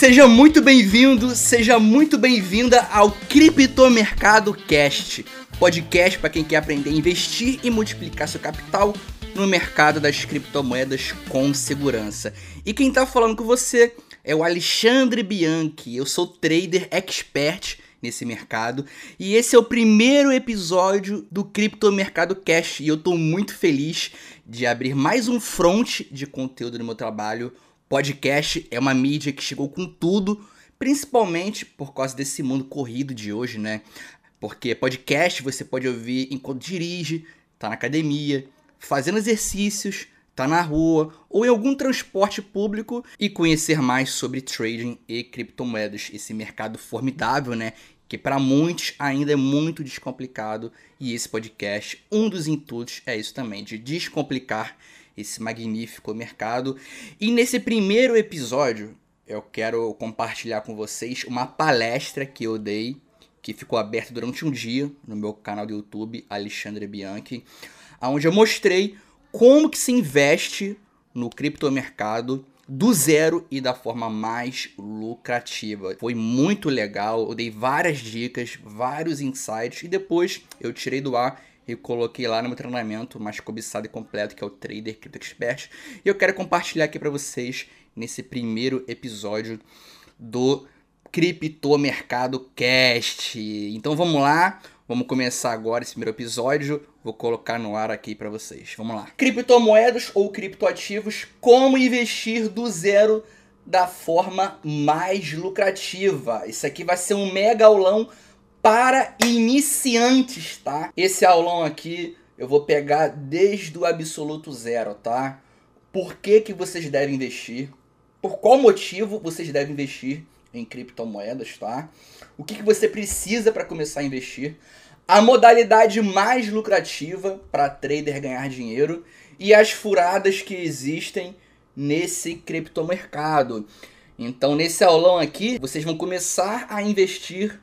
Seja muito bem-vindo, seja muito bem-vinda ao Criptomercado Cast, podcast para quem quer aprender a investir e multiplicar seu capital no mercado das criptomoedas com segurança. E quem está falando com você é o Alexandre Bianchi. Eu sou trader expert nesse mercado e esse é o primeiro episódio do Criptomercado Cast e eu estou muito feliz de abrir mais um front de conteúdo no meu trabalho Podcast é uma mídia que chegou com tudo, principalmente por causa desse mundo corrido de hoje, né? Porque podcast você pode ouvir enquanto dirige, tá na academia, fazendo exercícios, tá na rua ou em algum transporte público e conhecer mais sobre trading e criptomoedas, esse mercado formidável, né? Que para muitos ainda é muito descomplicado e esse podcast, um dos intuitos é isso também, de descomplicar esse magnífico mercado. E nesse primeiro episódio, eu quero compartilhar com vocês uma palestra que eu dei, que ficou aberta durante um dia no meu canal do YouTube, Alexandre Bianchi, onde eu mostrei como que se investe no criptomercado do zero e da forma mais lucrativa. Foi muito legal, eu dei várias dicas, vários insights e depois eu tirei do ar e coloquei lá no meu treinamento mais cobiçado e completo, que é o Trader Crypto Expert. E eu quero compartilhar aqui para vocês nesse primeiro episódio do Cripto Mercado Cast. Então vamos lá, vamos começar agora esse primeiro episódio. Vou colocar no ar aqui para vocês. Vamos lá. Criptomoedas ou criptoativos, como investir do zero da forma mais lucrativa. Isso aqui vai ser um mega aulão para iniciantes, tá? Esse aulão aqui eu vou pegar desde o absoluto zero, tá? Por que, que vocês devem investir? Por qual motivo vocês devem investir em criptomoedas, tá? O que, que você precisa para começar a investir? A modalidade mais lucrativa para trader ganhar dinheiro e as furadas que existem nesse criptomercado. Então, nesse aulão aqui, vocês vão começar a investir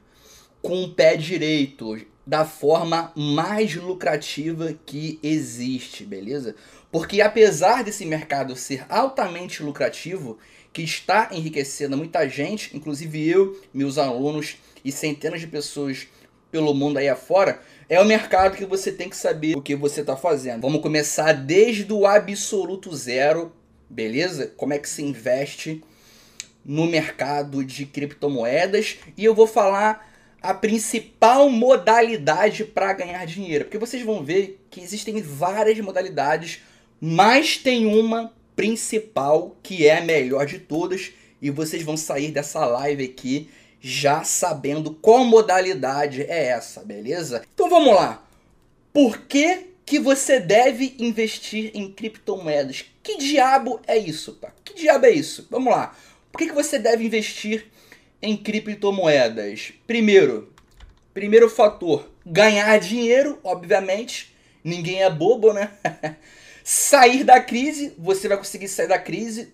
com o pé direito, da forma mais lucrativa que existe, beleza? Porque apesar desse mercado ser altamente lucrativo, que está enriquecendo muita gente, inclusive eu, meus alunos e centenas de pessoas pelo mundo aí afora, é o mercado que você tem que saber o que você está fazendo. Vamos começar desde o absoluto zero, beleza? Como é que se investe no mercado de criptomoedas e eu vou falar a principal modalidade para ganhar dinheiro. Porque vocês vão ver que existem várias modalidades, mas tem uma principal que é a melhor de todas e vocês vão sair dessa live aqui já sabendo qual modalidade é essa, beleza? Então vamos lá. Por que que você deve investir em criptomoedas? Que diabo é isso? Que diabo é isso? Vamos lá. Por que que você deve investir em criptomoedas? Primeiro, primeiro fator, ganhar dinheiro, obviamente. Ninguém é bobo, né? sair da crise, você vai conseguir sair da crise,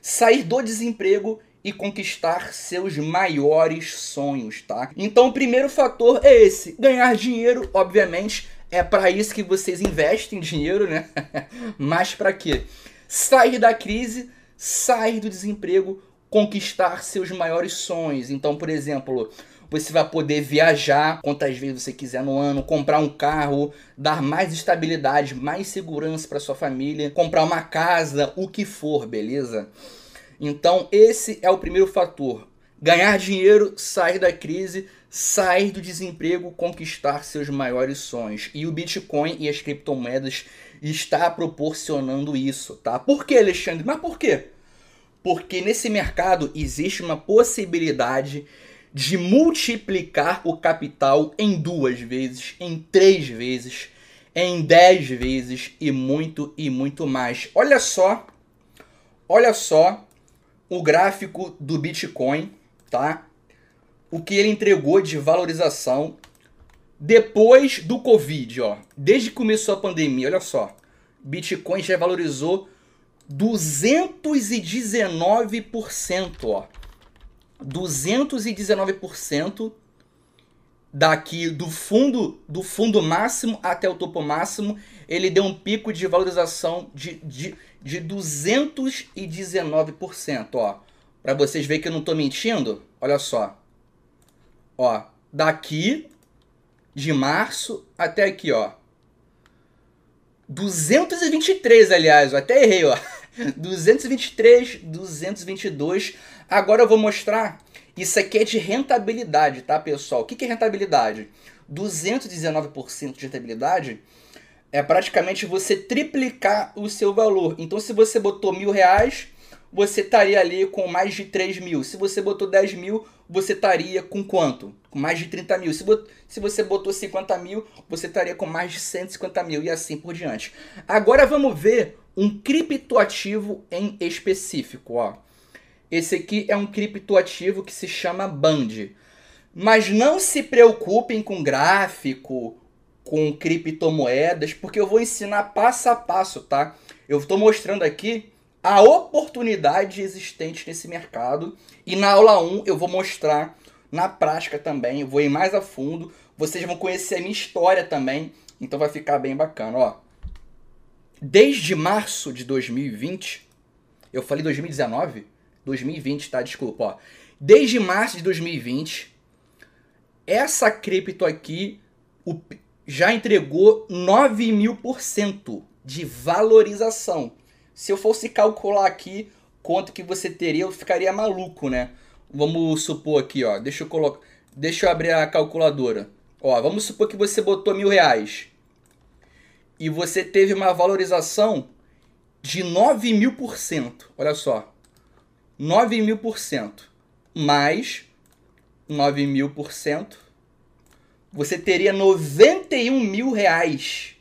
sair do desemprego e conquistar seus maiores sonhos, tá? Então, o primeiro fator é esse, ganhar dinheiro, obviamente, é para isso que vocês investem dinheiro, né? Mas para quê? Sair da crise, sair do desemprego, conquistar seus maiores sonhos. Então, por exemplo, você vai poder viajar quantas vezes você quiser no ano, comprar um carro, dar mais estabilidade, mais segurança para sua família, comprar uma casa, o que for, beleza? Então, esse é o primeiro fator. Ganhar dinheiro, sair da crise, sair do desemprego, conquistar seus maiores sonhos. E o Bitcoin e as criptomoedas está proporcionando isso, tá? Por que, Alexandre? Mas por quê? Porque nesse mercado existe uma possibilidade de multiplicar o capital em duas vezes, em três vezes, em dez vezes e muito e muito mais. Olha só, olha só o gráfico do Bitcoin, tá? O que ele entregou de valorização depois do Covid, ó. Desde que começou a pandemia, olha só. Bitcoin já valorizou 219%, ó. 219% daqui do fundo do fundo máximo até o topo máximo, ele deu um pico de valorização de, de, de 219%, ó. Para vocês verem que eu não tô mentindo, olha só. Ó, daqui de março até aqui, ó. 223, aliás, eu até errei, ó. 223, 222. Agora eu vou mostrar. Isso aqui é de rentabilidade, tá, pessoal? O que é rentabilidade? 219% de rentabilidade é praticamente você triplicar o seu valor. Então, se você botou mil reais, você estaria ali com mais de 3 mil. Se você botou 10 mil, você estaria com quanto? Com mais de 30 mil. Se, bot... se você botou 50 mil, você estaria com mais de 150 mil e assim por diante. Agora vamos ver um criptoativo em específico. Ó. Esse aqui é um criptoativo que se chama Band. Mas não se preocupem com gráfico, com criptomoedas, porque eu vou ensinar passo a passo, tá? Eu estou mostrando aqui a oportunidade existente nesse mercado e na aula 1 eu vou mostrar na prática também, eu vou ir mais a fundo, vocês vão conhecer a minha história também, então vai ficar bem bacana, ó. Desde março de 2020, eu falei 2019? 2020, tá? Desculpa, ó. Desde março de 2020, essa cripto aqui, o, já entregou 9 mil por cento de valorização. Se eu fosse calcular aqui quanto que você teria, eu ficaria maluco, né? Vamos supor aqui, ó. Deixa eu colocar. Deixa eu abrir a calculadora. Ó, vamos supor que você botou mil reais. E você teve uma valorização de 9 mil por cento. Olha só. 9 mil por cento. Mais 9 mil por cento você teria 91 mil reais.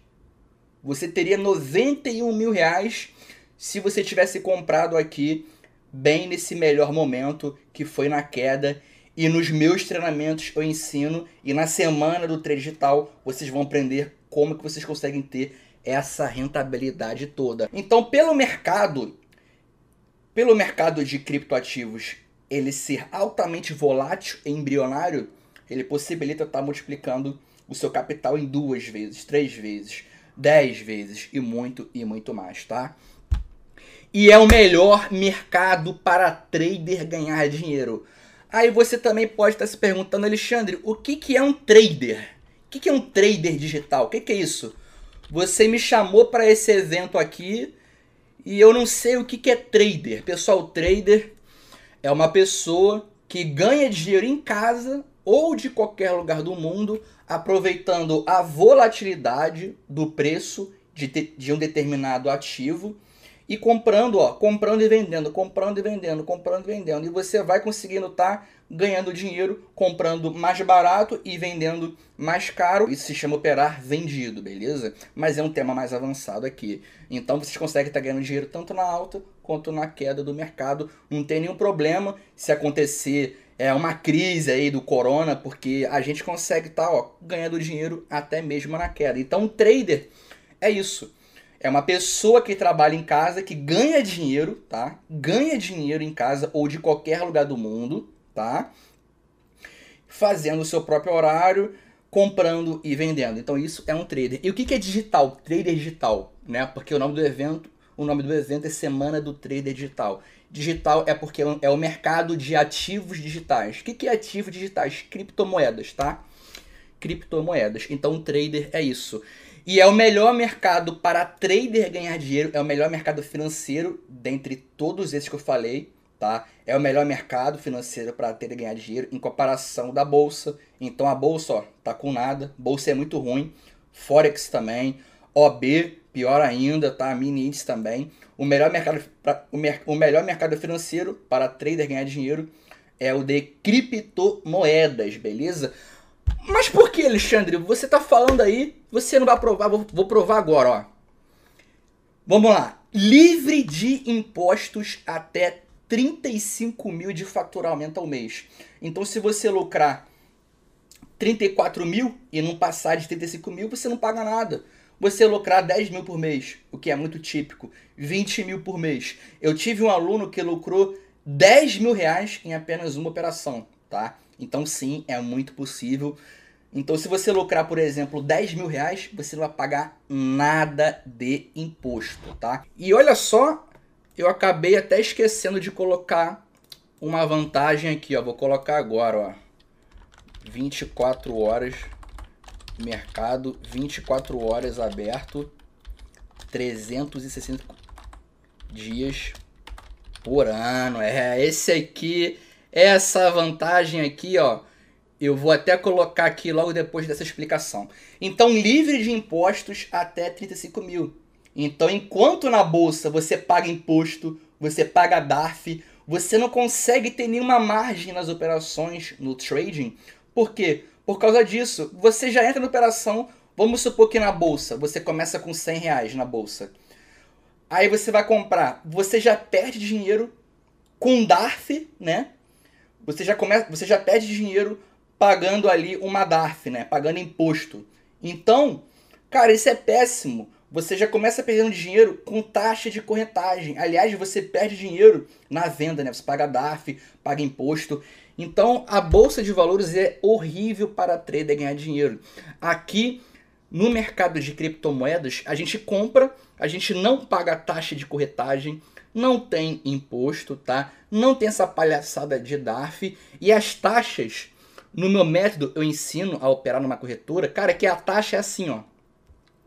Você teria 91 mil reais se você tivesse comprado aqui bem nesse melhor momento que foi na queda. E nos meus treinamentos eu ensino e na semana do trade digital vocês vão aprender como que vocês conseguem ter essa rentabilidade toda. Então, pelo mercado, pelo mercado de criptoativos, ele ser altamente volátil e embrionário, ele possibilita estar tá multiplicando o seu capital em duas vezes, três vezes, dez vezes e muito e muito mais, tá? E é o melhor mercado para trader ganhar dinheiro. Aí você também pode estar tá se perguntando, Alexandre, o que, que é um trader? Que, que é um trader digital? O que, que é isso? Você me chamou para esse evento aqui e eu não sei o que, que é trader. Pessoal, trader é uma pessoa que ganha dinheiro em casa ou de qualquer lugar do mundo, aproveitando a volatilidade do preço de, de um determinado ativo e comprando, ó, comprando e vendendo, comprando e vendendo, comprando e vendendo. E você vai conseguindo estar tá ganhando dinheiro comprando mais barato e vendendo mais caro. Isso se chama operar vendido, beleza? Mas é um tema mais avançado aqui. Então vocês conseguem estar tá ganhando dinheiro tanto na alta quanto na queda do mercado. Não tem nenhum problema se acontecer é uma crise aí do corona, porque a gente consegue estar tá, ganhando dinheiro até mesmo na queda. Então, trader é isso. É uma pessoa que trabalha em casa, que ganha dinheiro, tá? Ganha dinheiro em casa ou de qualquer lugar do mundo, tá? Fazendo o seu próprio horário, comprando e vendendo. Então isso é um trader. E o que é digital? Trader digital, né? Porque o nome do evento, o nome do evento é Semana do Trader Digital. Digital é porque é o mercado de ativos digitais. O que é ativos digitais? Criptomoedas, tá? Criptomoedas. Então, trader é isso. E é o melhor mercado para trader ganhar dinheiro, é o melhor mercado financeiro dentre todos esses que eu falei, tá? É o melhor mercado financeiro para trader ganhar dinheiro em comparação da bolsa. Então a bolsa, ó, tá com nada, bolsa é muito ruim, forex também, OB pior ainda, tá? Mini índice também. O melhor mercado, pra, o, mer, o melhor mercado financeiro para trader ganhar dinheiro é o de criptomoedas, beleza? Mas por que, Alexandre? Você tá falando aí, você não vai provar, vou, vou provar agora, ó. Vamos lá. Livre de impostos até 35 mil de faturamento ao mês. Então, se você lucrar 34 mil e não passar de 35 mil, você não paga nada você lucrar 10 mil por mês, o que é muito típico, 20 mil por mês. Eu tive um aluno que lucrou 10 mil reais em apenas uma operação, tá? Então sim, é muito possível. Então se você lucrar, por exemplo, 10 mil reais, você não vai pagar nada de imposto, tá? E olha só, eu acabei até esquecendo de colocar uma vantagem aqui, ó. Vou colocar agora, ó. 24 horas mercado, 24 horas aberto, 360 dias por ano. É, esse aqui, essa vantagem aqui, ó, eu vou até colocar aqui logo depois dessa explicação. Então, livre de impostos até 35 mil. Então, enquanto na bolsa você paga imposto, você paga DARF, você não consegue ter nenhuma margem nas operações no trading. Por quê? Por causa disso, você já entra na operação. Vamos supor que na bolsa você começa com 100 reais na bolsa. Aí você vai comprar, você já perde dinheiro com DARF, né? Você já começa, você já perde dinheiro pagando ali uma DARF, né? Pagando imposto. Então, cara, isso é péssimo. Você já começa perdendo dinheiro com taxa de corretagem. Aliás, você perde dinheiro na venda, né? Você paga DARF, paga imposto. Então, a bolsa de valores é horrível para trader ganhar dinheiro. Aqui no mercado de criptomoedas, a gente compra, a gente não paga taxa de corretagem, não tem imposto, tá? Não tem essa palhaçada de DARF e as taxas, no meu método eu ensino a operar numa corretora, cara, que a taxa é assim, ó.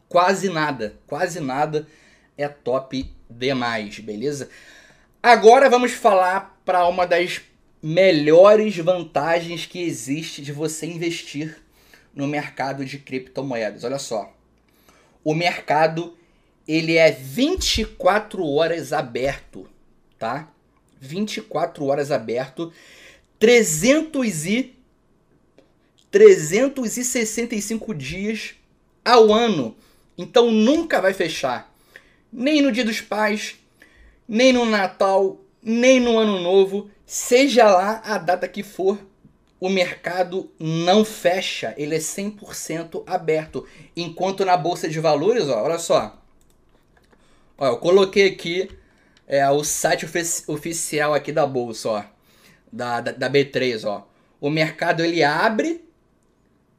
Quase nada, quase nada é top demais, beleza? Agora vamos falar para uma das melhores vantagens que existe de você investir no mercado de criptomoedas. Olha só. O mercado ele é 24 horas aberto, tá? 24 horas aberto, 300 e 365 dias ao ano. Então nunca vai fechar. Nem no Dia dos Pais, nem no Natal, nem no Ano Novo, seja lá a data que for, o mercado não fecha, ele é 100% aberto. Enquanto na bolsa de valores, ó, olha só. Ó, eu coloquei aqui é, o site ofici oficial aqui da bolsa, ó, da, da, da B3, ó. O mercado ele abre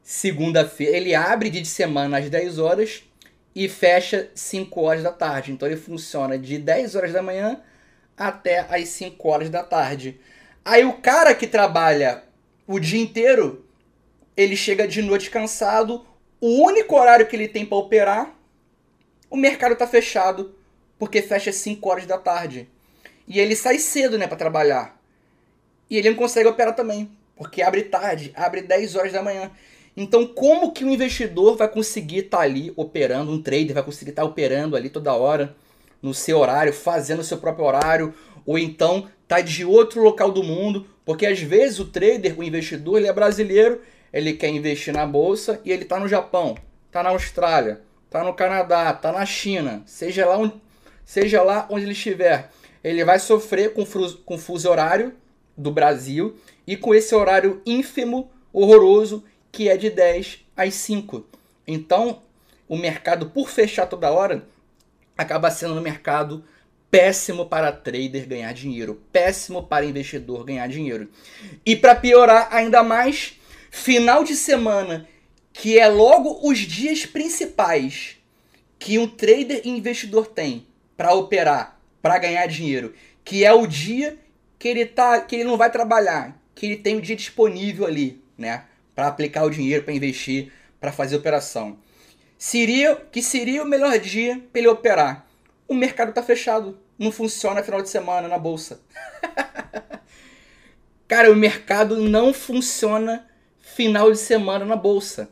segunda-feira, ele abre de semana às 10 horas e fecha 5 horas da tarde. Então ele funciona de 10 horas da manhã até às 5 horas da tarde. Aí o cara que trabalha o dia inteiro, ele chega de noite cansado, o único horário que ele tem para operar, o mercado tá fechado, porque fecha às 5 horas da tarde. E ele sai cedo, né, para trabalhar. E ele não consegue operar também, porque abre tarde, abre 10 horas da manhã. Então, como que o investidor vai conseguir estar tá ali operando, um trader vai conseguir estar tá operando ali toda hora, no seu horário, fazendo o seu próprio horário, ou então tá de outro local do mundo, porque às vezes o trader, o investidor, ele é brasileiro, ele quer investir na bolsa e ele está no Japão, está na Austrália, está no Canadá, está na China, seja lá, onde, seja lá onde ele estiver. Ele vai sofrer com, com o fuso horário do Brasil e com esse horário ínfimo, horroroso, que é de 10 às 5. Então, o mercado, por fechar toda hora, acaba sendo no mercado péssimo para trader ganhar dinheiro, péssimo para investidor ganhar dinheiro. E para piorar ainda mais, final de semana, que é logo os dias principais que um trader e investidor tem para operar, para ganhar dinheiro, que é o dia que ele tá, que ele não vai trabalhar, que ele tem o dia disponível ali, né, para aplicar o dinheiro, para investir, para fazer operação. Seria que seria o melhor dia para ele operar o mercado está fechado. Não funciona final de semana na bolsa. Cara, o mercado não funciona final de semana na bolsa.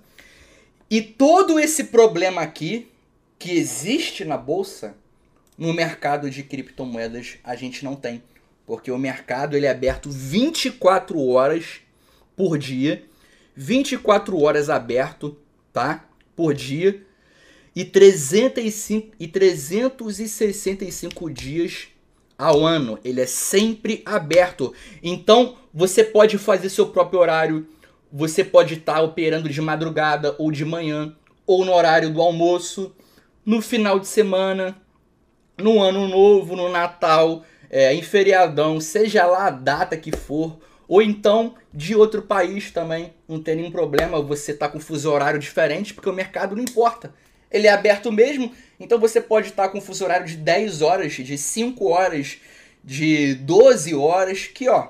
E todo esse problema aqui que existe na bolsa, no mercado de criptomoedas a gente não tem, porque o mercado ele é aberto 24 horas por dia, 24 horas aberto, tá? Por dia e, 305, e 365 dias ao ano. Ele é sempre aberto. Então, você pode fazer seu próprio horário. Você pode estar operando de madrugada ou de manhã, ou no horário do almoço, no final de semana, no ano novo, no Natal, é, em feriadão, seja lá a data que for, ou então de outro país também, não tem nenhum problema você tá com fuso horário diferente, porque o mercado não importa ele é aberto mesmo, então você pode estar com um funcionário de 10 horas, de 5 horas, de 12 horas, que ó,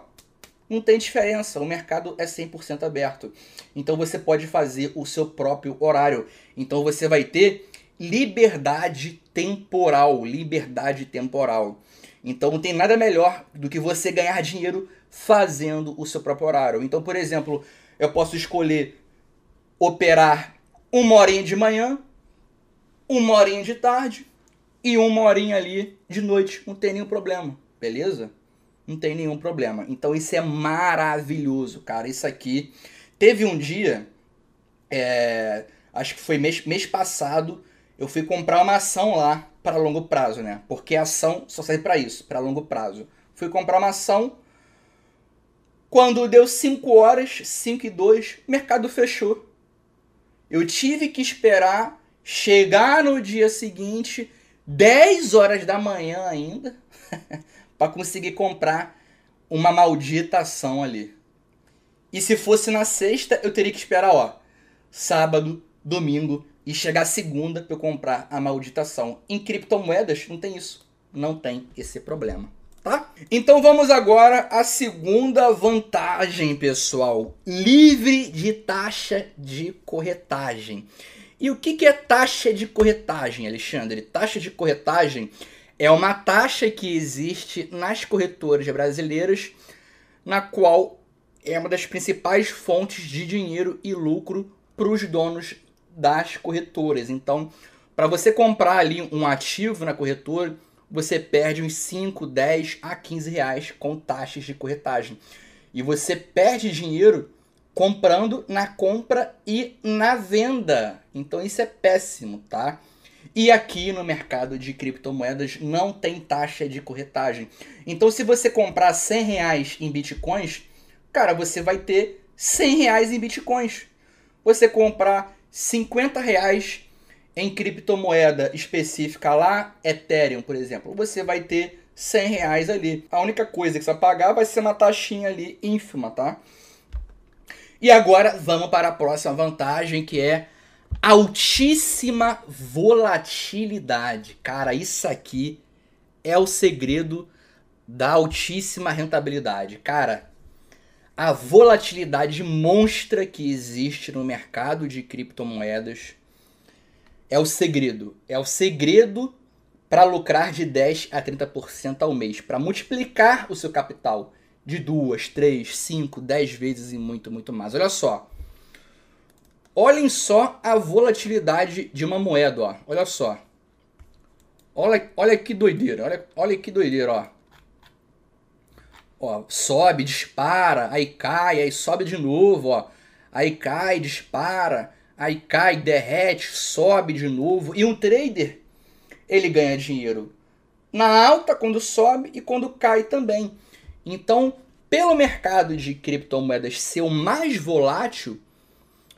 não tem diferença, o mercado é 100% aberto. Então você pode fazer o seu próprio horário. Então você vai ter liberdade temporal, liberdade temporal. Então não tem nada melhor do que você ganhar dinheiro fazendo o seu próprio horário. Então, por exemplo, eu posso escolher operar uma horinha de manhã, uma horinha de tarde e uma horinha ali de noite. Não tem nenhum problema, beleza? Não tem nenhum problema. Então isso é maravilhoso, cara. Isso aqui. Teve um dia, é, acho que foi mês, mês passado, eu fui comprar uma ação lá para longo prazo, né? Porque a ação só serve para isso, para longo prazo. Fui comprar uma ação. Quando deu 5 horas, 5 e 2, mercado fechou. Eu tive que esperar chegar no dia seguinte, 10 horas da manhã ainda, para conseguir comprar uma maldita ação ali. E se fosse na sexta, eu teria que esperar, ó, sábado, domingo e chegar segunda para eu comprar a maldita ação. Em criptomoedas não tem isso, não tem esse problema, tá? Então vamos agora à segunda vantagem, pessoal, livre de taxa de corretagem. E o que, que é taxa de corretagem, Alexandre? Taxa de corretagem é uma taxa que existe nas corretoras brasileiras, na qual é uma das principais fontes de dinheiro e lucro para os donos das corretoras. Então, para você comprar ali um ativo na corretora, você perde uns 5, 10 a 15 reais com taxas de corretagem. E você perde dinheiro comprando na compra e na venda. Então isso é péssimo, tá? E aqui no mercado de criptomoedas não tem taxa de corretagem. Então se você comprar 100 reais em bitcoins, cara, você vai ter 100 reais em bitcoins. Você comprar 50 reais em criptomoeda específica lá, Ethereum, por exemplo, você vai ter 100 reais ali. A única coisa que você vai pagar vai ser uma taxinha ali ínfima, tá? E agora vamos para a próxima vantagem que é altíssima volatilidade. Cara, isso aqui é o segredo da altíssima rentabilidade. Cara, a volatilidade monstra que existe no mercado de criptomoedas é o segredo. É o segredo para lucrar de 10 a 30% ao mês, para multiplicar o seu capital de duas, três, cinco, dez vezes e muito, muito mais. Olha só. Olhem só a volatilidade de uma moeda, ó. Olha só. Olha, olha que doideira, olha, olha que doideira, ó. Ó, sobe, dispara, aí cai, aí sobe de novo, ó. Aí cai, dispara, aí cai, derrete, sobe de novo. E um trader, ele ganha dinheiro na alta quando sobe e quando cai também. Então, pelo mercado de criptomoedas ser o mais volátil,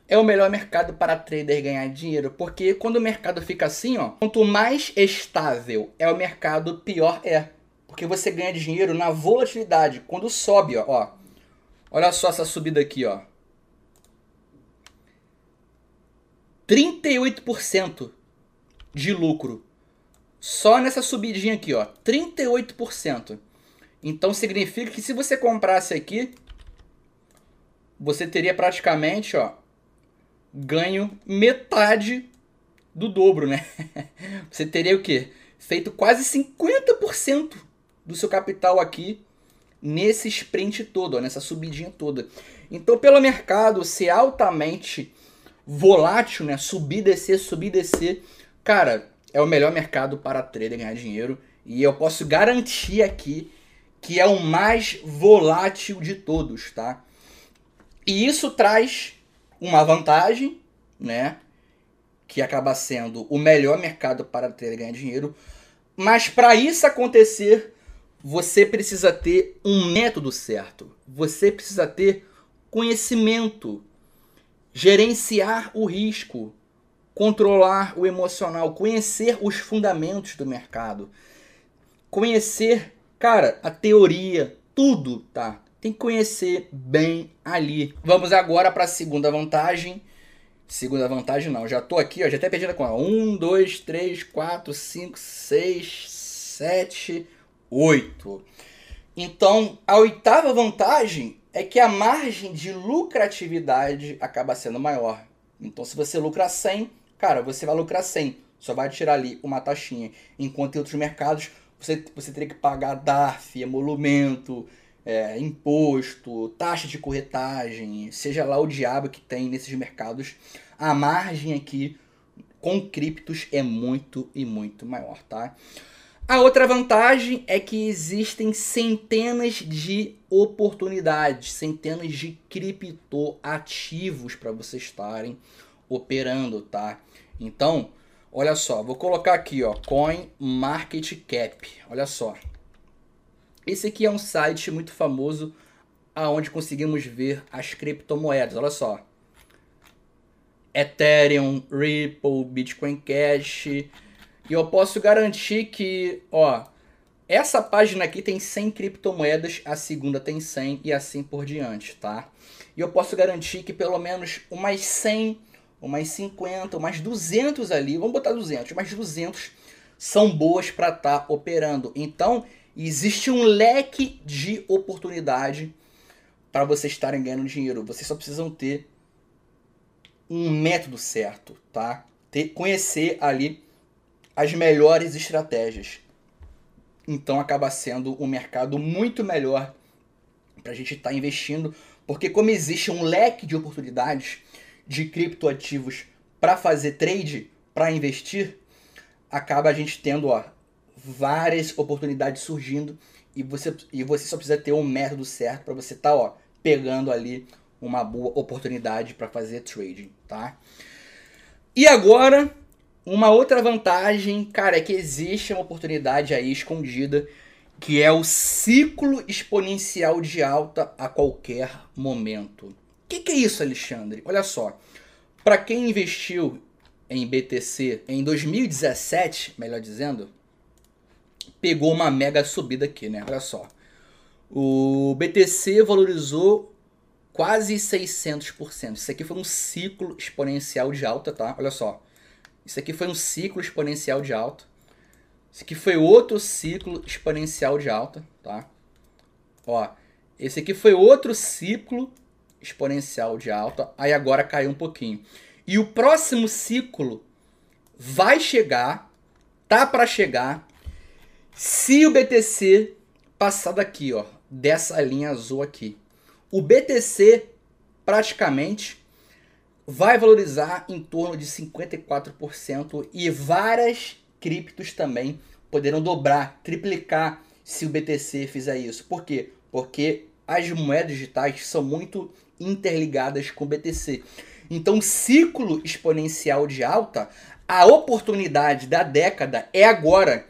é o melhor mercado para trader ganhar dinheiro, porque quando o mercado fica assim, ó, quanto mais estável é o mercado, pior é, porque você ganha dinheiro na volatilidade, quando sobe, ó, ó. Olha só essa subida aqui, ó. 38% de lucro. Só nessa subidinha aqui, ó, 38%. Então significa que se você comprasse aqui, você teria praticamente, ó, ganho metade do dobro, né? Você teria o quê? Feito quase 50% do seu capital aqui nesse sprint todo, ó, nessa subidinha toda. Então, pelo mercado ser altamente volátil, né? Subir, descer, subir, descer, cara, é o melhor mercado para trader ganhar dinheiro. E eu posso garantir aqui que é o mais volátil de todos, tá? E isso traz uma vantagem, né? Que acaba sendo o melhor mercado para ter ganhar dinheiro. Mas para isso acontecer, você precisa ter um método certo. Você precisa ter conhecimento, gerenciar o risco, controlar o emocional, conhecer os fundamentos do mercado, conhecer Cara, a teoria, tudo, tá? Tem que conhecer bem ali. Vamos agora para a segunda vantagem. Segunda vantagem não, já tô aqui, ó, já até perdi a conta. 1, 2, 3, 4, 5, 6, 7, 8. Então, a oitava vantagem é que a margem de lucratividade acaba sendo maior. Então, se você lucra 100, cara, você vai lucrar 100. Só vai tirar ali uma taxinha. Enquanto em outros mercados, você, você teria que pagar DARF, emolumento, é, imposto, taxa de corretagem, seja lá o diabo que tem nesses mercados. A margem aqui com criptos é muito e muito maior, tá? A outra vantagem é que existem centenas de oportunidades, centenas de criptoativos para vocês estarem operando, tá? Então, olha só, vou colocar aqui, ó, Coin Market Cap. Olha só. Esse aqui é um site muito famoso aonde conseguimos ver as criptomoedas. Olha só. Ethereum, Ripple, Bitcoin Cash. E eu posso garantir que, ó, essa página aqui tem 100 criptomoedas, a segunda tem 100 e assim por diante, tá? E eu posso garantir que pelo menos umas 100, umas 50, umas 200 ali, vamos botar 200, umas 200 são boas para estar tá operando. Então, existe um leque de oportunidade para vocês estarem ganhando dinheiro. Vocês só precisam ter um método certo, tá? Ter, conhecer ali as melhores estratégias. Então acaba sendo um mercado muito melhor para a gente estar tá investindo, porque como existe um leque de oportunidades de criptoativos para fazer trade, para investir, acaba a gente tendo ó, várias oportunidades surgindo e você, e você só precisa ter um método certo para você estar tá, pegando ali uma boa oportunidade para fazer trading, tá? E agora, uma outra vantagem, cara, é que existe uma oportunidade aí escondida, que é o ciclo exponencial de alta a qualquer momento. O que, que é isso, Alexandre? Olha só, para quem investiu em BTC em 2017, melhor dizendo, pegou uma mega subida aqui, né? Olha só. O BTC valorizou quase 600%. Isso aqui foi um ciclo exponencial de alta, tá? Olha só. Isso aqui foi um ciclo exponencial de alta. Isso aqui foi outro ciclo exponencial de alta, tá? Ó, esse aqui foi outro ciclo exponencial de alta. Aí agora caiu um pouquinho. E o próximo ciclo vai chegar, tá para chegar, se o BTC passar daqui, ó, dessa linha azul aqui o BTC praticamente vai valorizar em torno de 54% e várias criptos também poderão dobrar, triplicar se o BTC fizer isso. Por quê? Porque as moedas digitais são muito interligadas com o BTC. Então, ciclo exponencial de alta, a oportunidade da década é agora.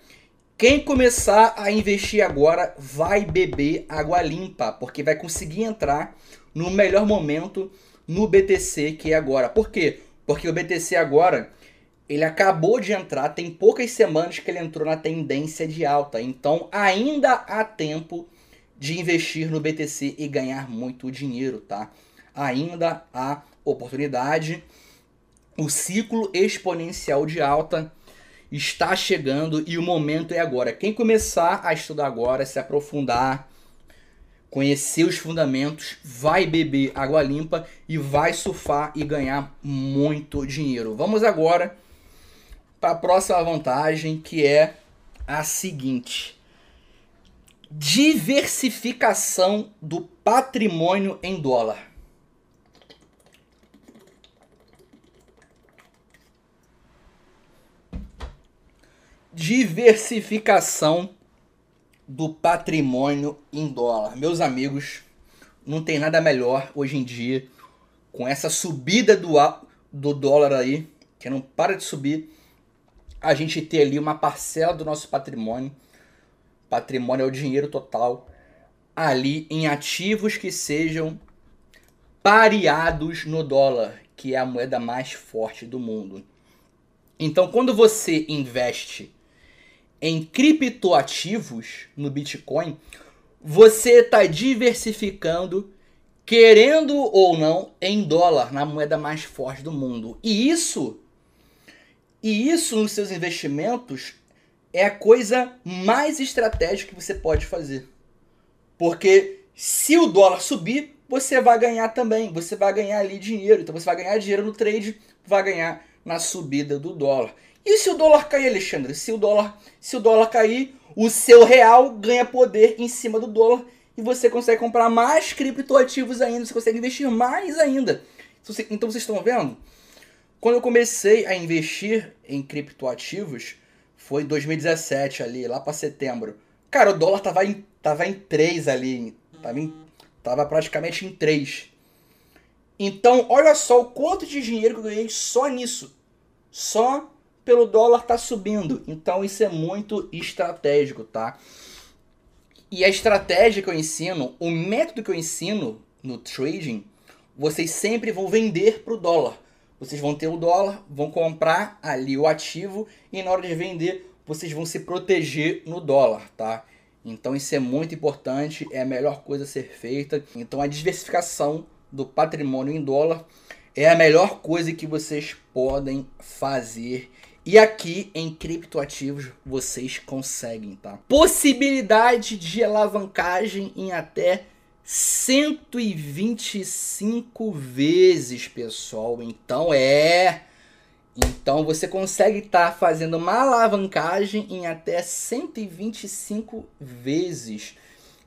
Quem começar a investir agora vai beber água limpa, porque vai conseguir entrar no melhor momento no BTC que é agora. Por quê? Porque o BTC agora ele acabou de entrar, tem poucas semanas que ele entrou na tendência de alta. Então ainda há tempo de investir no BTC e ganhar muito dinheiro, tá? Ainda há oportunidade. O ciclo exponencial de alta está chegando e o momento é agora. Quem começar a estudar agora, se aprofundar, conhecer os fundamentos, vai beber água limpa e vai surfar e ganhar muito dinheiro. Vamos agora para a próxima vantagem, que é a seguinte: diversificação do patrimônio em dólar. diversificação do patrimônio em dólar. Meus amigos, não tem nada melhor hoje em dia com essa subida do, do dólar aí, que não para de subir, a gente ter ali uma parcela do nosso patrimônio. Patrimônio é o dinheiro total ali em ativos que sejam pareados no dólar, que é a moeda mais forte do mundo. Então, quando você investe em criptoativos no Bitcoin, você está diversificando, querendo ou não, em dólar, na moeda mais forte do mundo. E isso, e isso nos seus investimentos é a coisa mais estratégica que você pode fazer. Porque Se o dólar subir, você vai ganhar também. Você vai ganhar ali dinheiro. Então você vai ganhar dinheiro no trade, vai ganhar na subida do dólar. E se o dólar cair, Alexandre? Se o dólar, se o dólar cair, o seu real ganha poder em cima do dólar e você consegue comprar mais criptoativos ainda, você consegue investir mais ainda. Então vocês estão vendo? Quando eu comecei a investir em criptoativos, foi em 2017 ali, lá para setembro. Cara, o dólar tava em, tava em 3 ali, tava, em, tava praticamente em 3. Então, olha só o quanto de dinheiro que eu ganhei só nisso. Só pelo dólar tá subindo. Então, isso é muito estratégico, tá? E a estratégia que eu ensino, o método que eu ensino no trading, vocês sempre vão vender para o dólar. Vocês vão ter o dólar, vão comprar ali o ativo e na hora de vender vocês vão se proteger no dólar, tá? Então isso é muito importante, é a melhor coisa a ser feita. Então a diversificação do patrimônio em dólar é a melhor coisa que vocês podem fazer. E aqui em criptoativos vocês conseguem, tá? Possibilidade de alavancagem em até 125 vezes, pessoal. Então é. Então você consegue estar tá fazendo uma alavancagem em até 125 vezes.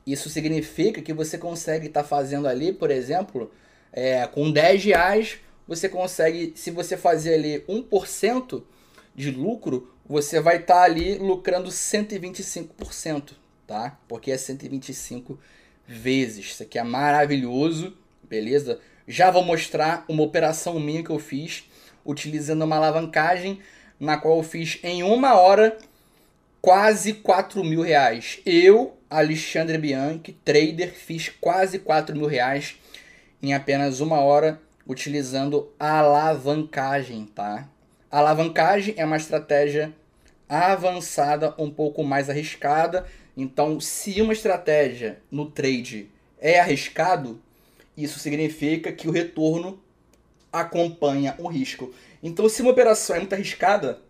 Isso significa que você consegue estar tá fazendo ali, por exemplo, é, com 10 reais, você consegue, se você fazer ali 1% de lucro, você vai estar tá ali lucrando 125%, tá? Porque é 125 vezes. Isso aqui é maravilhoso, beleza? Já vou mostrar uma operação minha que eu fiz utilizando uma alavancagem na qual eu fiz em uma hora quase 4 mil reais. Eu, Alexandre Bianchi, trader, fiz quase 4 mil reais em apenas uma hora utilizando alavancagem, tá? A alavancagem é uma estratégia avançada, um pouco mais arriscada, então, se uma estratégia no trade é arriscado, isso significa que o retorno acompanha o risco. Então, se uma operação é muito arriscada,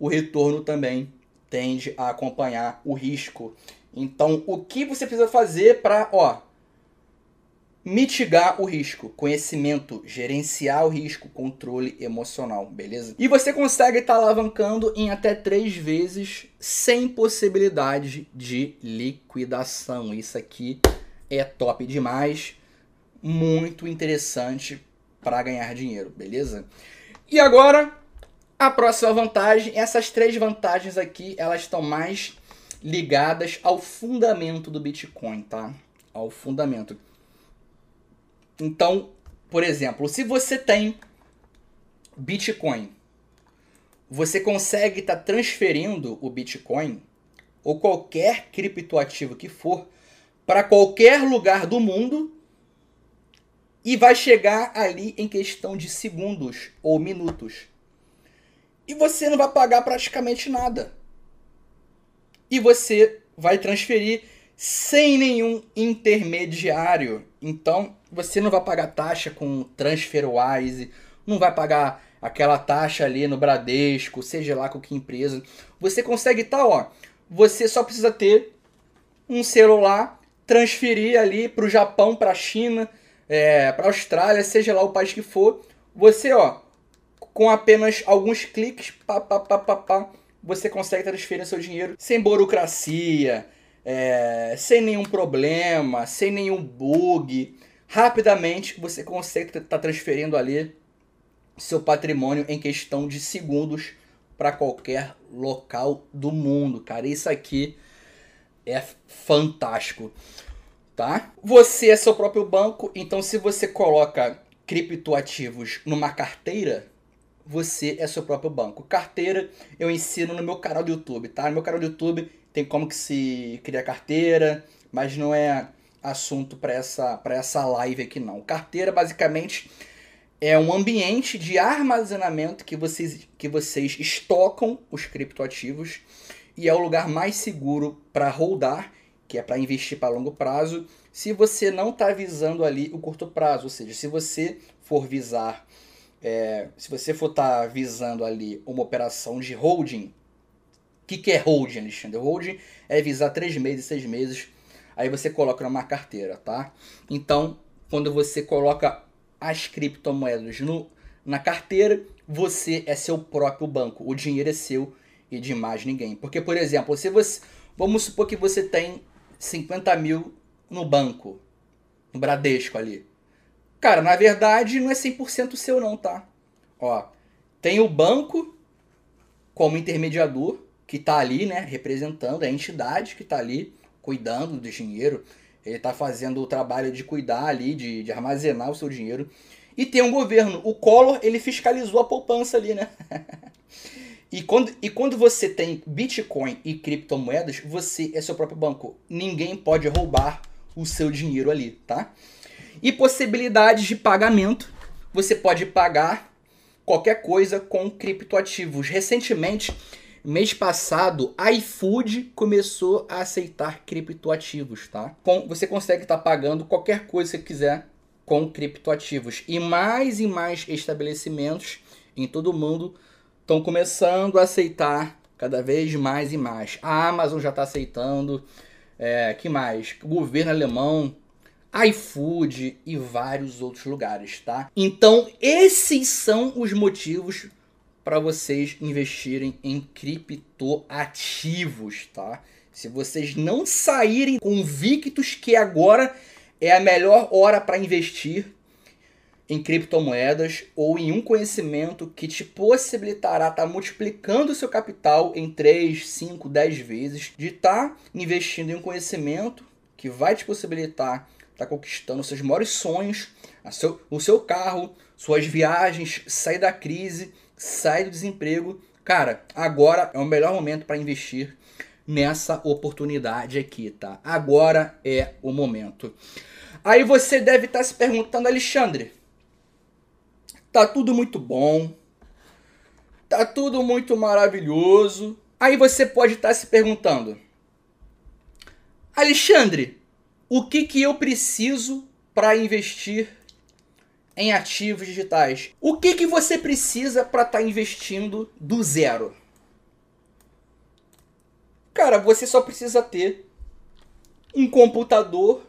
o retorno também tende a acompanhar o risco. Então, o que você precisa fazer para, ó, mitigar o risco, conhecimento, gerenciar o risco, controle emocional, beleza? E você consegue estar tá alavancando em até três vezes sem possibilidade de liquidação. Isso aqui é top demais, muito interessante para ganhar dinheiro, beleza? E agora, a próxima vantagem, essas três vantagens aqui, elas estão mais ligadas ao fundamento do Bitcoin, tá? Ao fundamento. Então, por exemplo, se você tem Bitcoin, você consegue estar tá transferindo o Bitcoin ou qualquer criptoativo que for para qualquer lugar do mundo e vai chegar ali em questão de segundos ou minutos. E você não vai pagar praticamente nada. E você vai transferir sem nenhum intermediário. Então, você não vai pagar taxa com TransferWise, não vai pagar aquela taxa ali no Bradesco, seja lá com que empresa. Você consegue estar, tá, ó, você só precisa ter um celular, transferir ali para o Japão, para a China, é, para a Austrália, seja lá o país que for. Você, ó, com apenas alguns cliques, pá, pá, pá, pá, pá, você consegue transferir seu dinheiro sem burocracia, é, sem nenhum problema, sem nenhum bug rapidamente você consegue estar tá transferindo ali seu patrimônio em questão de segundos para qualquer local do mundo, cara. Isso aqui é fantástico, tá? Você é seu próprio banco, então se você coloca criptoativos numa carteira, você é seu próprio banco. Carteira eu ensino no meu canal do YouTube, tá? No meu canal do YouTube tem como que se cria carteira, mas não é assunto para essa, essa live aqui não. Carteira basicamente é um ambiente de armazenamento que vocês, que vocês estocam os criptoativos e é o lugar mais seguro para holdar, que é para investir para longo prazo, se você não está visando ali o curto prazo, ou seja, se você for visar, é, se você for estar tá visando ali uma operação de holding, que, que é holding, Alexandre? Holding é visar três meses, seis meses aí você coloca numa carteira, tá? Então, quando você coloca as criptomoedas no, na carteira, você é seu próprio banco. O dinheiro é seu e de mais ninguém. Porque, por exemplo, se você. Vamos supor que você tem 50 mil no banco, no Bradesco ali. Cara, na verdade não é 100% seu não, tá? Ó, tem o banco como intermediador, que está ali, né, representando a entidade que está ali, cuidando do dinheiro. Ele está fazendo o trabalho de cuidar ali, de, de armazenar o seu dinheiro. E tem um governo. O Collor, ele fiscalizou a poupança ali, né? e, quando, e quando você tem Bitcoin e criptomoedas, você é seu próprio banco. Ninguém pode roubar o seu dinheiro ali, tá? E possibilidades de pagamento. Você pode pagar qualquer coisa com criptoativos. Recentemente, mês passado, iFood começou a aceitar criptoativos, tá? Com, você consegue estar tá pagando qualquer coisa que você quiser com criptoativos. E mais e mais estabelecimentos em todo o mundo estão começando a aceitar cada vez mais e mais. A Amazon já está aceitando. É, que mais? Governo alemão, iFood e vários outros lugares, tá? Então, esses são os motivos para vocês investirem em criptoativos, tá? Se vocês não saírem convictos que agora é a melhor hora para investir em criptomoedas ou em um conhecimento que te possibilitará estar tá multiplicando o seu capital em 3, 5, 10 vezes, de estar tá investindo em um conhecimento que vai te possibilitar estar tá conquistando seus maiores sonhos, seu, o seu carro, suas viagens, sair da crise, sair do desemprego. Cara, agora é o melhor momento para investir nessa oportunidade aqui, tá? Agora é o momento. Aí você deve estar tá se perguntando, Alexandre, tá tudo muito bom, tá tudo muito maravilhoso. Aí você pode estar tá se perguntando, Alexandre, o que que eu preciso para investir em ativos digitais? O que que você precisa para estar tá investindo do zero? Cara, você só precisa ter um computador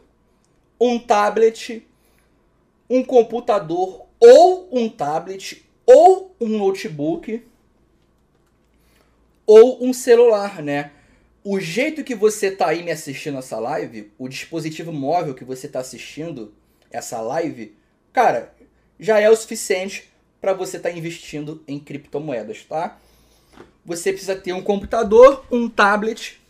um tablet, um computador ou um tablet ou um notebook ou um celular, né? O jeito que você tá aí me assistindo essa live, o dispositivo móvel que você tá assistindo essa live, cara, já é o suficiente para você estar tá investindo em criptomoedas, tá? Você precisa ter um computador, um tablet,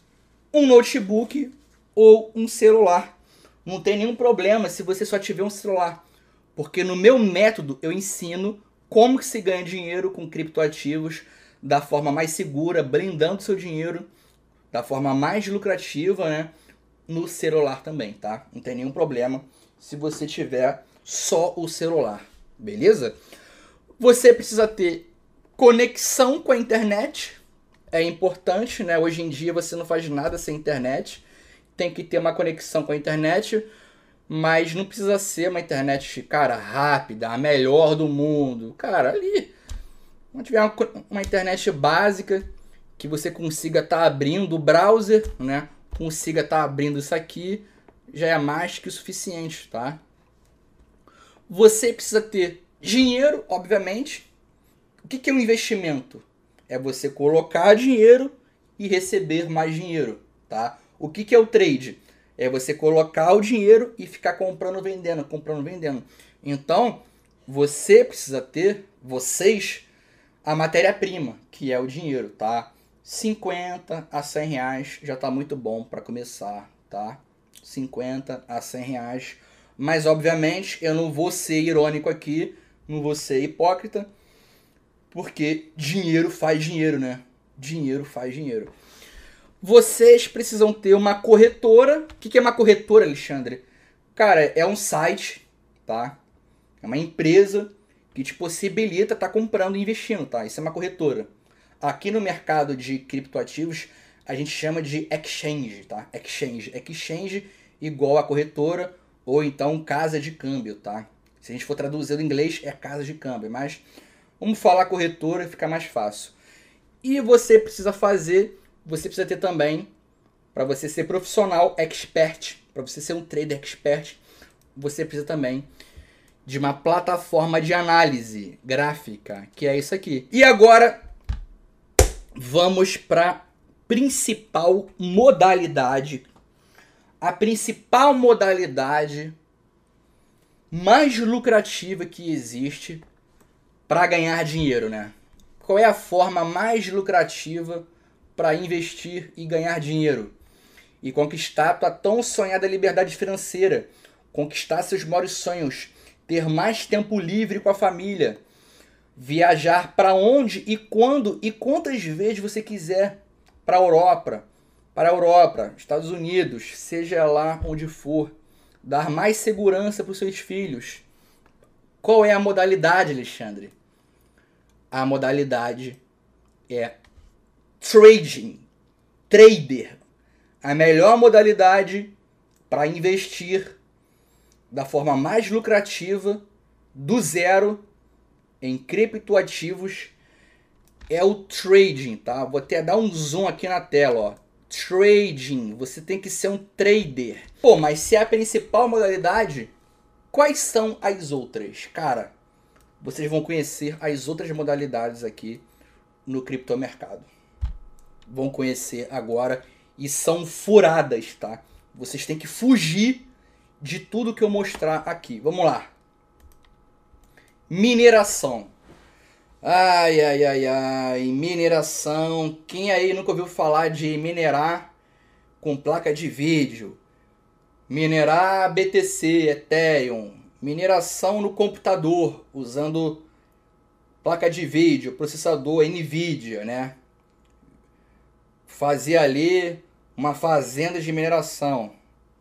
um notebook ou um celular não tem nenhum problema se você só tiver um celular. Porque no meu método eu ensino como que se ganha dinheiro com criptoativos da forma mais segura, blindando seu dinheiro da forma mais lucrativa, né? No celular também, tá? Não tem nenhum problema se você tiver só o celular, beleza? Você precisa ter conexão com a internet, é importante, né? Hoje em dia você não faz nada sem internet tem que ter uma conexão com a internet, mas não precisa ser uma internet, cara, rápida, a melhor do mundo. Cara, ali, se tiver uma, uma, internet básica, que você consiga estar tá abrindo o browser, né? Consiga estar tá abrindo isso aqui, já é mais que o suficiente, tá? Você precisa ter dinheiro, obviamente. O que, é um investimento? É você colocar dinheiro e receber mais dinheiro, tá? O que, que é o trade? É você colocar o dinheiro e ficar comprando, vendendo, comprando, vendendo. Então, você precisa ter, vocês, a matéria-prima, que é o dinheiro, tá? 50 a 100 reais já tá muito bom para começar, tá? 50 a 100 reais. Mas, obviamente, eu não vou ser irônico aqui, não vou ser hipócrita, porque dinheiro faz dinheiro, né? Dinheiro faz dinheiro vocês precisam ter uma corretora. O que é uma corretora, Alexandre? Cara, é um site, tá? É uma empresa que te possibilita estar tá comprando e investindo, tá? Isso é uma corretora. Aqui no mercado de criptoativos, a gente chama de exchange, tá? Exchange. Exchange igual a corretora ou então casa de câmbio, tá? Se a gente for traduzir do inglês, é casa de câmbio, mas vamos falar corretora, fica mais fácil. E você precisa fazer você precisa ter também, para você ser profissional expert para você ser um trader expert, você precisa também de uma plataforma de análise gráfica, que é isso aqui. E agora vamos para principal modalidade, a principal modalidade mais lucrativa que existe para ganhar dinheiro, né? Qual é a forma mais lucrativa para investir e ganhar dinheiro? E conquistar a tua tão sonhada liberdade financeira, conquistar seus maiores sonhos, ter mais tempo livre com a família, viajar para onde e quando e quantas vezes você quiser para a Europa, para a Europa, Estados Unidos, seja lá onde for, dar mais segurança para os seus filhos. Qual é a modalidade, Alexandre? A modalidade é trading, trader. A melhor modalidade para investir da forma mais lucrativa, do zero, em criptoativos, é o trading, tá? Vou até dar um zoom aqui na tela, ó. Trading, você tem que ser um trader. Pô, mas se é a principal modalidade, quais são as outras? Cara, vocês vão conhecer as outras modalidades aqui no criptomercado. Vão conhecer agora e são furadas, tá? Vocês têm que fugir de tudo que eu mostrar aqui. Vamos lá. Mineração. Ai, ai, ai, ai. Mineração. Quem aí nunca ouviu falar de minerar com placa de vídeo? Minerar BTC, Ethereum. Mineração no computador, usando placa de vídeo, processador NVIDIA, né? Fazer ali uma fazenda de mineração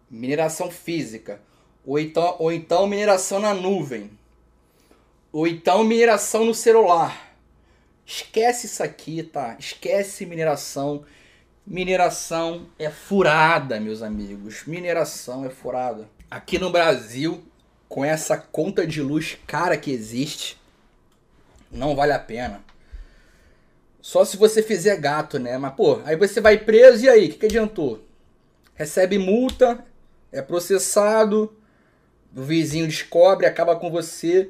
mineração física, ou então, ou então mineração na nuvem, ou então mineração no celular. Esquece isso aqui, tá? Esquece mineração. Mineração é furada, meus amigos. Mineração é furada. Aqui no Brasil, com essa conta de luz cara que existe, não vale a pena. Só se você fizer gato, né? Mas, pô, aí você vai preso e aí? O que, que adiantou? Recebe multa, é processado, o vizinho descobre, acaba com você.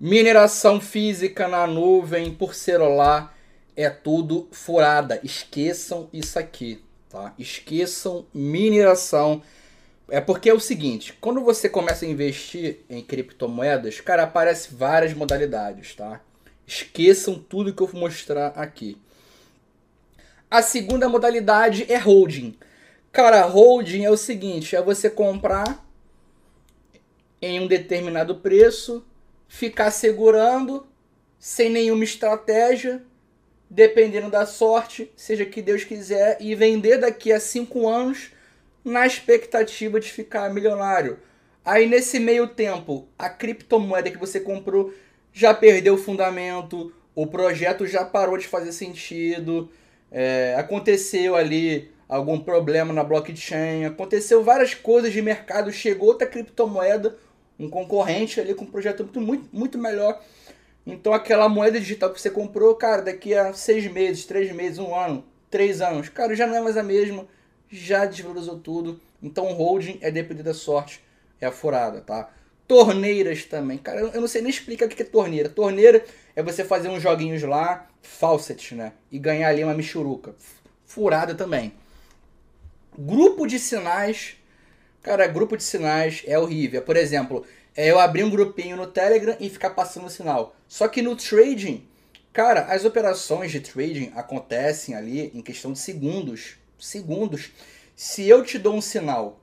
Mineração física na nuvem por celular é tudo furada. Esqueçam isso aqui, tá? Esqueçam mineração. É porque é o seguinte, quando você começa a investir em criptomoedas, cara, aparece várias modalidades, tá? Esqueçam tudo que eu vou mostrar aqui. A segunda modalidade é holding. Cara, holding é o seguinte: é você comprar em um determinado preço, ficar segurando sem nenhuma estratégia, dependendo da sorte, seja que Deus quiser, e vender daqui a cinco anos na expectativa de ficar milionário. Aí nesse meio tempo, a criptomoeda que você comprou já perdeu o fundamento, o projeto já parou de fazer sentido, é, aconteceu ali algum problema na blockchain, aconteceu várias coisas de mercado, chegou outra criptomoeda, um concorrente ali com um projeto muito, muito, melhor. Então aquela moeda digital que você comprou, cara, daqui a seis meses, três meses, um ano, três anos, cara, já não é mais a mesma, já desvalorizou tudo. Então holding é depender da sorte, é a furada, tá? Torneiras também, cara, eu não sei nem explicar o que é torneira. Torneira é você fazer uns joguinhos lá, faucet, né? E ganhar ali uma michuruca. Furada também. Grupo de sinais. Cara, grupo de sinais é horrível. Por exemplo, é eu abrir um grupinho no Telegram e ficar passando sinal. Só que no trading, cara, as operações de trading acontecem ali em questão de segundos. Segundos. Se eu te dou um sinal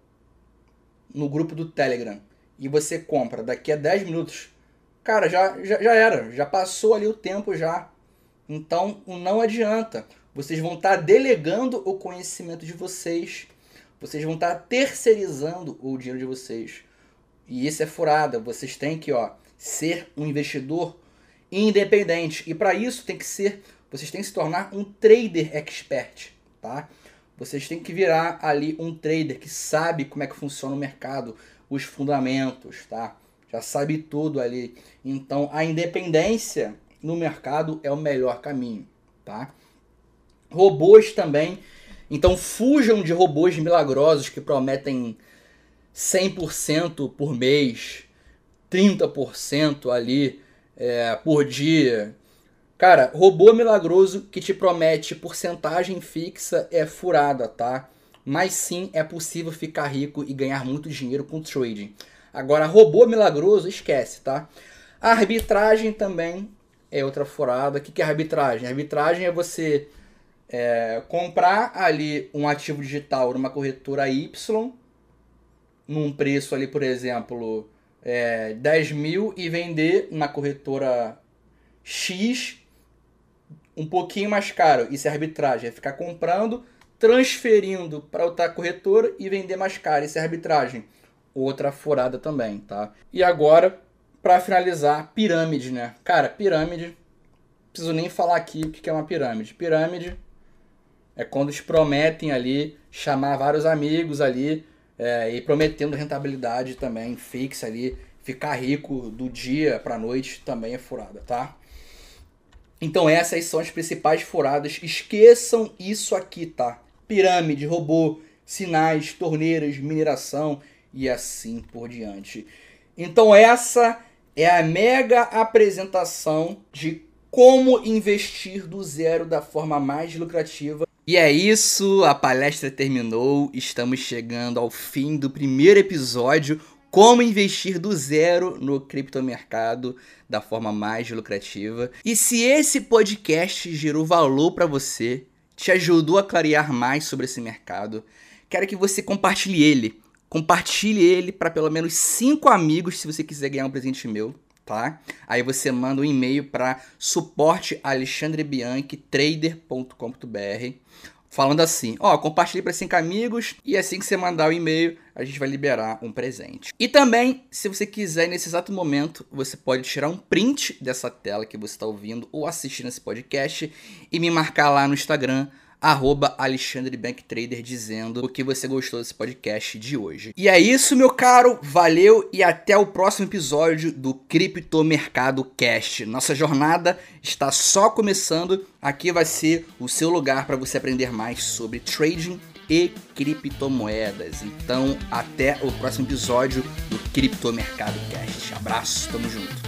no grupo do Telegram e você compra daqui a 10 minutos, cara, já, já, já era. Já passou ali o tempo já. Então não adianta. Vocês vão estar tá delegando o conhecimento de vocês. Vocês vão estar tá terceirizando o dinheiro de vocês. E isso é furada. Vocês têm que ó, ser um investidor independente. E para isso tem que ser, vocês têm que se tornar um trader expert, tá? Vocês têm que virar ali um trader que sabe como é que funciona o mercado, os fundamentos, tá? Já sabe tudo ali. Então a independência no mercado é o melhor caminho, tá? Robôs também. Então fujam de robôs milagrosos que prometem 100% por mês, 30% ali é, por dia. Cara, robô milagroso que te promete porcentagem fixa é furada, tá? Mas sim é possível ficar rico e ganhar muito dinheiro com trading. Agora, robô milagroso, esquece, tá? A arbitragem também é outra furada. O que é arbitragem? A arbitragem é você é, comprar ali um ativo digital numa corretora Y, num preço ali, por exemplo, é, 10 mil e vender na corretora X um pouquinho mais caro. Isso é arbitragem. É ficar comprando, transferindo para outra corretora e vender mais caro. Isso é arbitragem. Outra furada também, tá? E agora, para finalizar, pirâmide, né? Cara, pirâmide. Preciso nem falar aqui o que é uma pirâmide. Pirâmide é quando eles prometem ali chamar vários amigos ali é, e prometendo rentabilidade também fixa ali. Ficar rico do dia para noite também é furada, tá? Então essas são as principais furadas. Esqueçam isso aqui, tá? Pirâmide, robô, sinais, torneiras, mineração e assim por diante. Então essa é a mega apresentação de como investir do zero da forma mais lucrativa. E é isso, a palestra terminou, estamos chegando ao fim do primeiro episódio, como investir do zero no criptomercado da forma mais lucrativa. E se esse podcast gerou valor para você, te ajudou a clarear mais sobre esse mercado, quero que você compartilhe ele. Compartilhe ele para pelo menos cinco amigos se você quiser ganhar um presente meu, tá? Aí você manda um e-mail para suportealexandrebianchitrader.com.br falando assim: ó, compartilhe para cinco amigos e assim que você mandar o e-mail, a gente vai liberar um presente. E também, se você quiser nesse exato momento, você pode tirar um print dessa tela que você está ouvindo ou assistindo esse podcast e me marcar lá no Instagram arroba Alexandre Bank Trader dizendo o que você gostou desse podcast de hoje. E é isso, meu caro. Valeu e até o próximo episódio do Cripto Mercado Cast. Nossa jornada está só começando. Aqui vai ser o seu lugar para você aprender mais sobre trading e criptomoedas. Então, até o próximo episódio do Cripto Mercado Cast. Abraço, tamo junto.